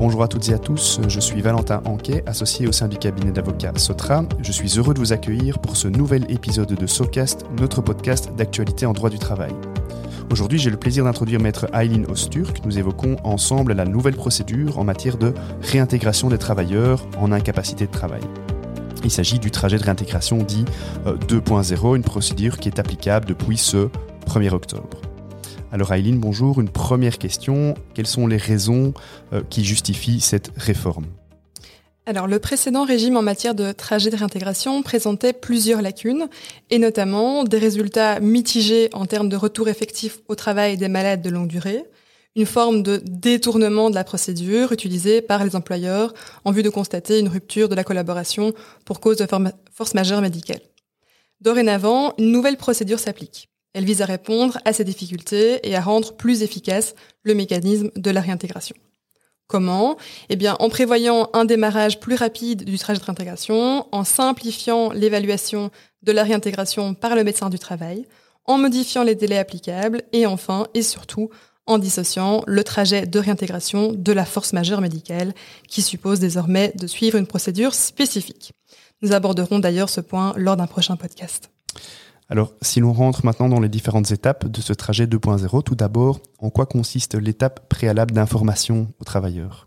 Bonjour à toutes et à tous, je suis Valentin Anquet, associé au sein du cabinet d'avocats Sotra. Je suis heureux de vous accueillir pour ce nouvel épisode de SoCast, notre podcast d'actualité en droit du travail. Aujourd'hui, j'ai le plaisir d'introduire maître Aileen Osturk. Nous évoquons ensemble la nouvelle procédure en matière de réintégration des travailleurs en incapacité de travail. Il s'agit du trajet de réintégration dit 2.0, euh, une procédure qui est applicable depuis ce 1er octobre. Alors Aileen, bonjour. Une première question. Quelles sont les raisons euh, qui justifient cette réforme? Alors, le précédent régime en matière de trajet de réintégration présentait plusieurs lacunes, et notamment des résultats mitigés en termes de retour effectif au travail des malades de longue durée, une forme de détournement de la procédure utilisée par les employeurs en vue de constater une rupture de la collaboration pour cause de force majeure médicale. Dorénavant, une nouvelle procédure s'applique. Elle vise à répondre à ces difficultés et à rendre plus efficace le mécanisme de la réintégration. Comment? Eh bien, en prévoyant un démarrage plus rapide du trajet de réintégration, en simplifiant l'évaluation de la réintégration par le médecin du travail, en modifiant les délais applicables et enfin et surtout en dissociant le trajet de réintégration de la force majeure médicale qui suppose désormais de suivre une procédure spécifique. Nous aborderons d'ailleurs ce point lors d'un prochain podcast. Alors, si l'on rentre maintenant dans les différentes étapes de ce trajet 2.0, tout d'abord, en quoi consiste l'étape préalable d'information aux travailleurs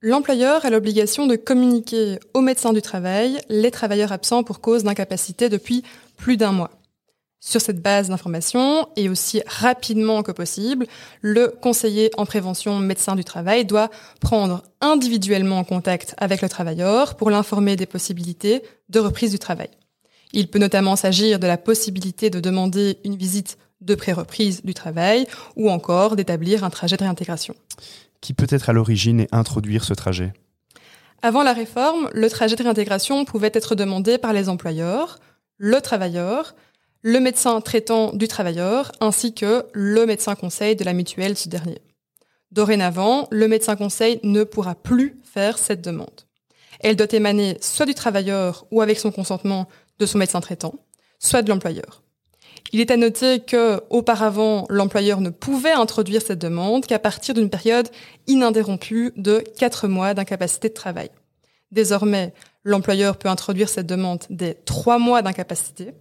L'employeur a l'obligation de communiquer au médecin du travail les travailleurs absents pour cause d'incapacité depuis plus d'un mois. Sur cette base d'information, et aussi rapidement que possible, le conseiller en prévention médecin du travail doit prendre individuellement contact avec le travailleur pour l'informer des possibilités de reprise du travail. Il peut notamment s'agir de la possibilité de demander une visite de pré-reprise du travail ou encore d'établir un trajet de réintégration. Qui peut être à l'origine et introduire ce trajet? Avant la réforme, le trajet de réintégration pouvait être demandé par les employeurs, le travailleur, le médecin traitant du travailleur ainsi que le médecin conseil de la mutuelle de ce dernier. Dorénavant, le médecin conseil ne pourra plus faire cette demande. Elle doit émaner soit du travailleur ou avec son consentement de son médecin traitant, soit de l'employeur. Il est à noter que, auparavant, l'employeur ne pouvait introduire cette demande qu'à partir d'une période ininterrompue de quatre mois d'incapacité de travail. Désormais, l'employeur peut introduire cette demande dès trois mois d'incapacité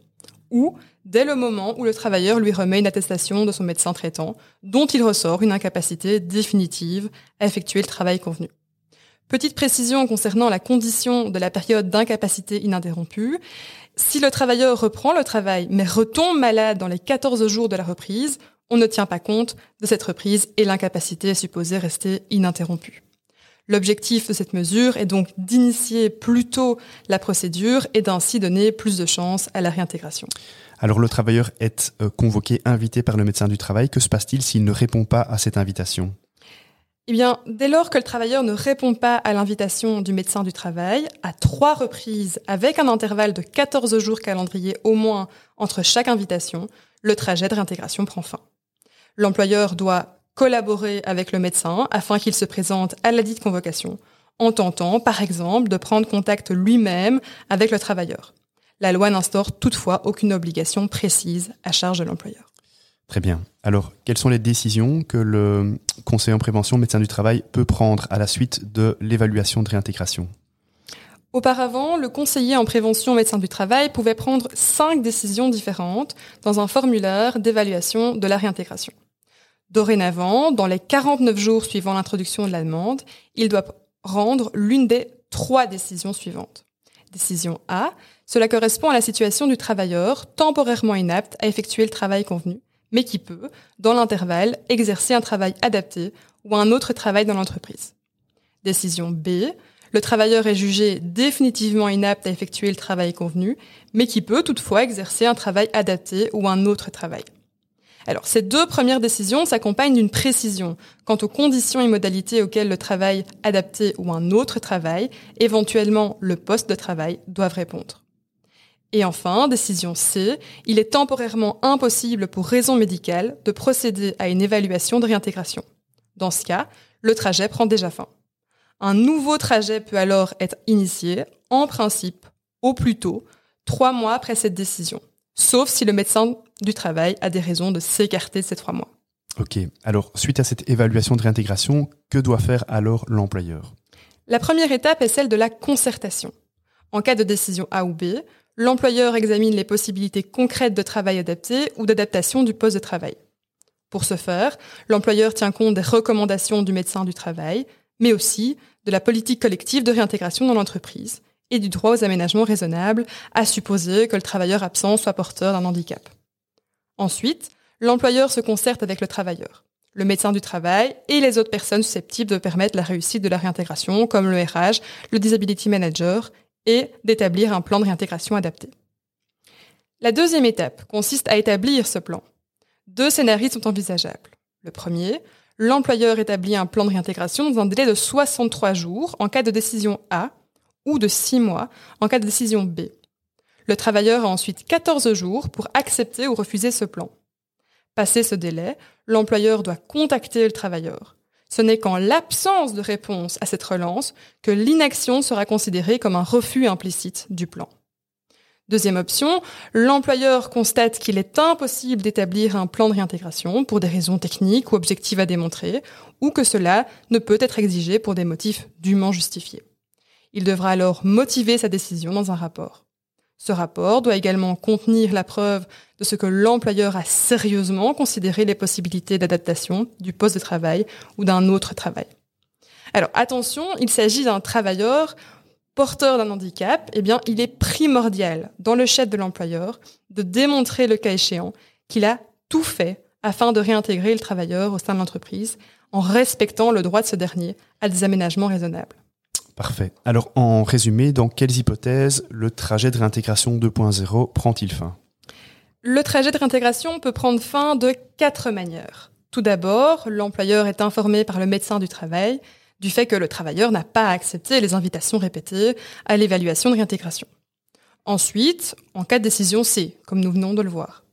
ou dès le moment où le travailleur lui remet une attestation de son médecin traitant dont il ressort une incapacité définitive à effectuer le travail convenu. Petite précision concernant la condition de la période d'incapacité ininterrompue. Si le travailleur reprend le travail mais retombe malade dans les 14 jours de la reprise, on ne tient pas compte de cette reprise et l'incapacité est supposée rester ininterrompue. L'objectif de cette mesure est donc d'initier plus tôt la procédure et d'ainsi donner plus de chances à la réintégration. Alors le travailleur est euh, convoqué, invité par le médecin du travail. Que se passe-t-il s'il ne répond pas à cette invitation? Eh bien, dès lors que le travailleur ne répond pas à l'invitation du médecin du travail, à trois reprises, avec un intervalle de 14 jours calendrier au moins entre chaque invitation, le trajet de réintégration prend fin. L'employeur doit collaborer avec le médecin afin qu'il se présente à la dite convocation, en tentant, par exemple, de prendre contact lui-même avec le travailleur. La loi n'instaure toutefois aucune obligation précise à charge de l'employeur. Très bien. Alors, quelles sont les décisions que le conseiller en prévention médecin du travail peut prendre à la suite de l'évaluation de réintégration? Auparavant, le conseiller en prévention médecin du travail pouvait prendre cinq décisions différentes dans un formulaire d'évaluation de la réintégration. Dorénavant, dans les 49 jours suivant l'introduction de la demande, il doit rendre l'une des trois décisions suivantes. Décision A, cela correspond à la situation du travailleur temporairement inapte à effectuer le travail convenu mais qui peut, dans l'intervalle, exercer un travail adapté ou un autre travail dans l'entreprise. Décision B. Le travailleur est jugé définitivement inapte à effectuer le travail convenu, mais qui peut toutefois exercer un travail adapté ou un autre travail. Alors, ces deux premières décisions s'accompagnent d'une précision quant aux conditions et modalités auxquelles le travail adapté ou un autre travail, éventuellement le poste de travail, doivent répondre. Et enfin, décision C, il est temporairement impossible pour raison médicale de procéder à une évaluation de réintégration. Dans ce cas, le trajet prend déjà fin. Un nouveau trajet peut alors être initié, en principe, au plus tôt, trois mois après cette décision, sauf si le médecin du travail a des raisons de s'écarter de ces trois mois. Ok, alors suite à cette évaluation de réintégration, que doit faire alors l'employeur? La première étape est celle de la concertation. En cas de décision A ou B, l'employeur examine les possibilités concrètes de travail adapté ou d'adaptation du poste de travail. Pour ce faire, l'employeur tient compte des recommandations du médecin du travail, mais aussi de la politique collective de réintégration dans l'entreprise et du droit aux aménagements raisonnables, à supposer que le travailleur absent soit porteur d'un handicap. Ensuite, l'employeur se concerte avec le travailleur, le médecin du travail et les autres personnes susceptibles de permettre la réussite de la réintégration, comme le RH, le Disability Manager et d'établir un plan de réintégration adapté. La deuxième étape consiste à établir ce plan. Deux scénarios sont envisageables. Le premier, l'employeur établit un plan de réintégration dans un délai de 63 jours en cas de décision A ou de 6 mois en cas de décision B. Le travailleur a ensuite 14 jours pour accepter ou refuser ce plan. Passé ce délai, l'employeur doit contacter le travailleur. Ce n'est qu'en l'absence de réponse à cette relance que l'inaction sera considérée comme un refus implicite du plan. Deuxième option, l'employeur constate qu'il est impossible d'établir un plan de réintégration pour des raisons techniques ou objectives à démontrer, ou que cela ne peut être exigé pour des motifs dûment justifiés. Il devra alors motiver sa décision dans un rapport. Ce rapport doit également contenir la preuve de ce que l'employeur a sérieusement considéré les possibilités d'adaptation du poste de travail ou d'un autre travail. Alors attention, il s'agit d'un travailleur porteur d'un handicap, eh bien, il est primordial dans le chef de l'employeur de démontrer le cas échéant qu'il a tout fait afin de réintégrer le travailleur au sein de l'entreprise en respectant le droit de ce dernier à des aménagements raisonnables. Parfait. Alors, en résumé, dans quelles hypothèses le trajet de réintégration 2.0 prend-il fin? Le trajet de réintégration peut prendre fin de quatre manières. Tout d'abord, l'employeur est informé par le médecin du travail du fait que le travailleur n'a pas accepté les invitations répétées à l'évaluation de réintégration. Ensuite, en cas de décision C, comme nous venons de le voir.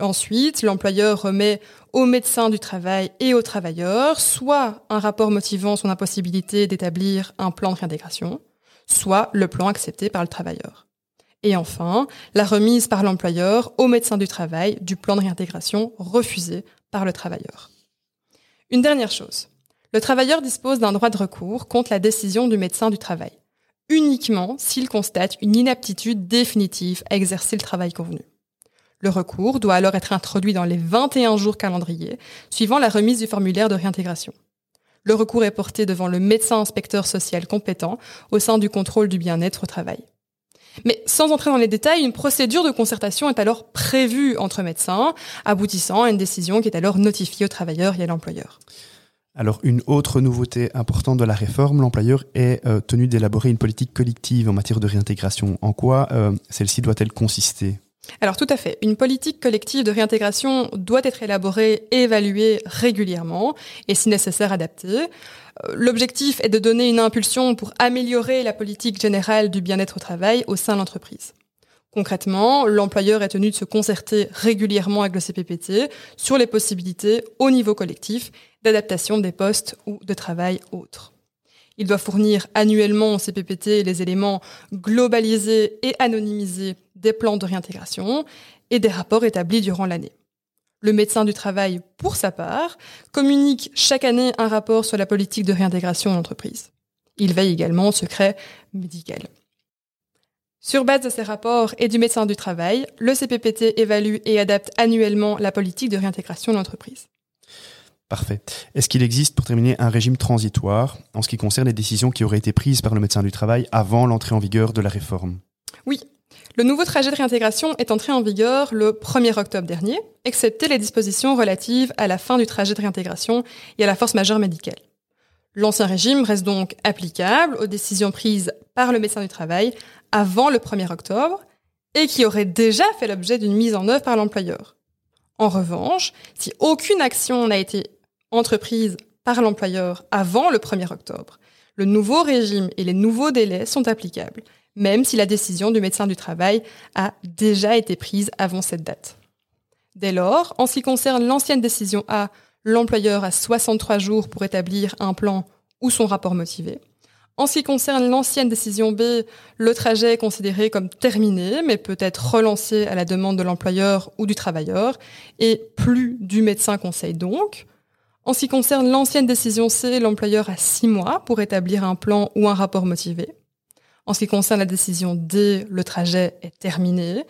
Ensuite, l'employeur remet au médecin du travail et au travailleur soit un rapport motivant son impossibilité d'établir un plan de réintégration, soit le plan accepté par le travailleur. Et enfin, la remise par l'employeur au médecin du travail du plan de réintégration refusé par le travailleur. Une dernière chose. Le travailleur dispose d'un droit de recours contre la décision du médecin du travail, uniquement s'il constate une inaptitude définitive à exercer le travail convenu. Le recours doit alors être introduit dans les 21 jours calendriers, suivant la remise du formulaire de réintégration. Le recours est porté devant le médecin inspecteur social compétent au sein du contrôle du bien-être au travail. Mais sans entrer dans les détails, une procédure de concertation est alors prévue entre médecins, aboutissant à une décision qui est alors notifiée au travailleur et à l'employeur. Alors une autre nouveauté importante de la réforme, l'employeur est euh, tenu d'élaborer une politique collective en matière de réintégration. En quoi euh, celle-ci doit-elle consister? Alors tout à fait. Une politique collective de réintégration doit être élaborée et évaluée régulièrement et si nécessaire adaptée. Euh, l'objectif est de donner une impulsion pour améliorer la politique générale du bien-être au travail au sein de l'entreprise. Concrètement, l'employeur est tenu de se concerter régulièrement avec le CPPT sur les possibilités au niveau collectif d'adaptation des postes ou de travail autres. Il doit fournir annuellement au CPPT les éléments globalisés et anonymisés des plans de réintégration et des rapports établis durant l'année. Le médecin du travail, pour sa part, communique chaque année un rapport sur la politique de réintégration en entreprise. Il veille également au secret médical. Sur base de ces rapports et du médecin du travail, le CPPT évalue et adapte annuellement la politique de réintégration de l'entreprise. Parfait. Est-ce qu'il existe, pour terminer, un régime transitoire en ce qui concerne les décisions qui auraient été prises par le médecin du travail avant l'entrée en vigueur de la réforme? Oui. Le nouveau trajet de réintégration est entré en vigueur le 1er octobre dernier, excepté les dispositions relatives à la fin du trajet de réintégration et à la force majeure médicale. L'ancien régime reste donc applicable aux décisions prises par le médecin du travail avant le 1er octobre et qui auraient déjà fait l'objet d'une mise en œuvre par l'employeur. En revanche, si aucune action n'a été entreprise par l'employeur avant le 1er octobre, le nouveau régime et les nouveaux délais sont applicables, même si la décision du médecin du travail a déjà été prise avant cette date. Dès lors, en ce qui concerne l'ancienne décision A, l'employeur a 63 jours pour établir un plan ou son rapport motivé. En ce qui concerne l'ancienne décision B, le trajet est considéré comme terminé, mais peut être relancé à la demande de l'employeur ou du travailleur, et plus du médecin conseil donc. En ce qui concerne l'ancienne décision C, l'employeur a six mois pour établir un plan ou un rapport motivé. En ce qui concerne la décision D, le trajet est terminé.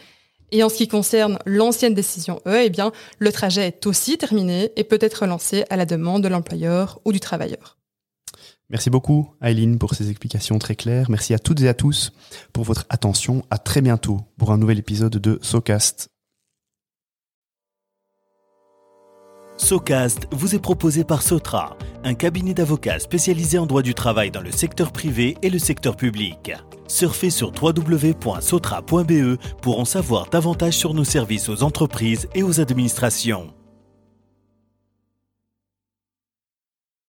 Et en ce qui concerne l'ancienne décision E, eh bien, le trajet est aussi terminé et peut être relancé à la demande de l'employeur ou du travailleur. Merci beaucoup, Aileen, pour ces explications très claires. Merci à toutes et à tous pour votre attention. À très bientôt pour un nouvel épisode de SoCast. SoCast vous est proposé par Sotra, un cabinet d'avocats spécialisé en droit du travail dans le secteur privé et le secteur public. Surfez sur www.sotra.be pour en savoir davantage sur nos services aux entreprises et aux administrations.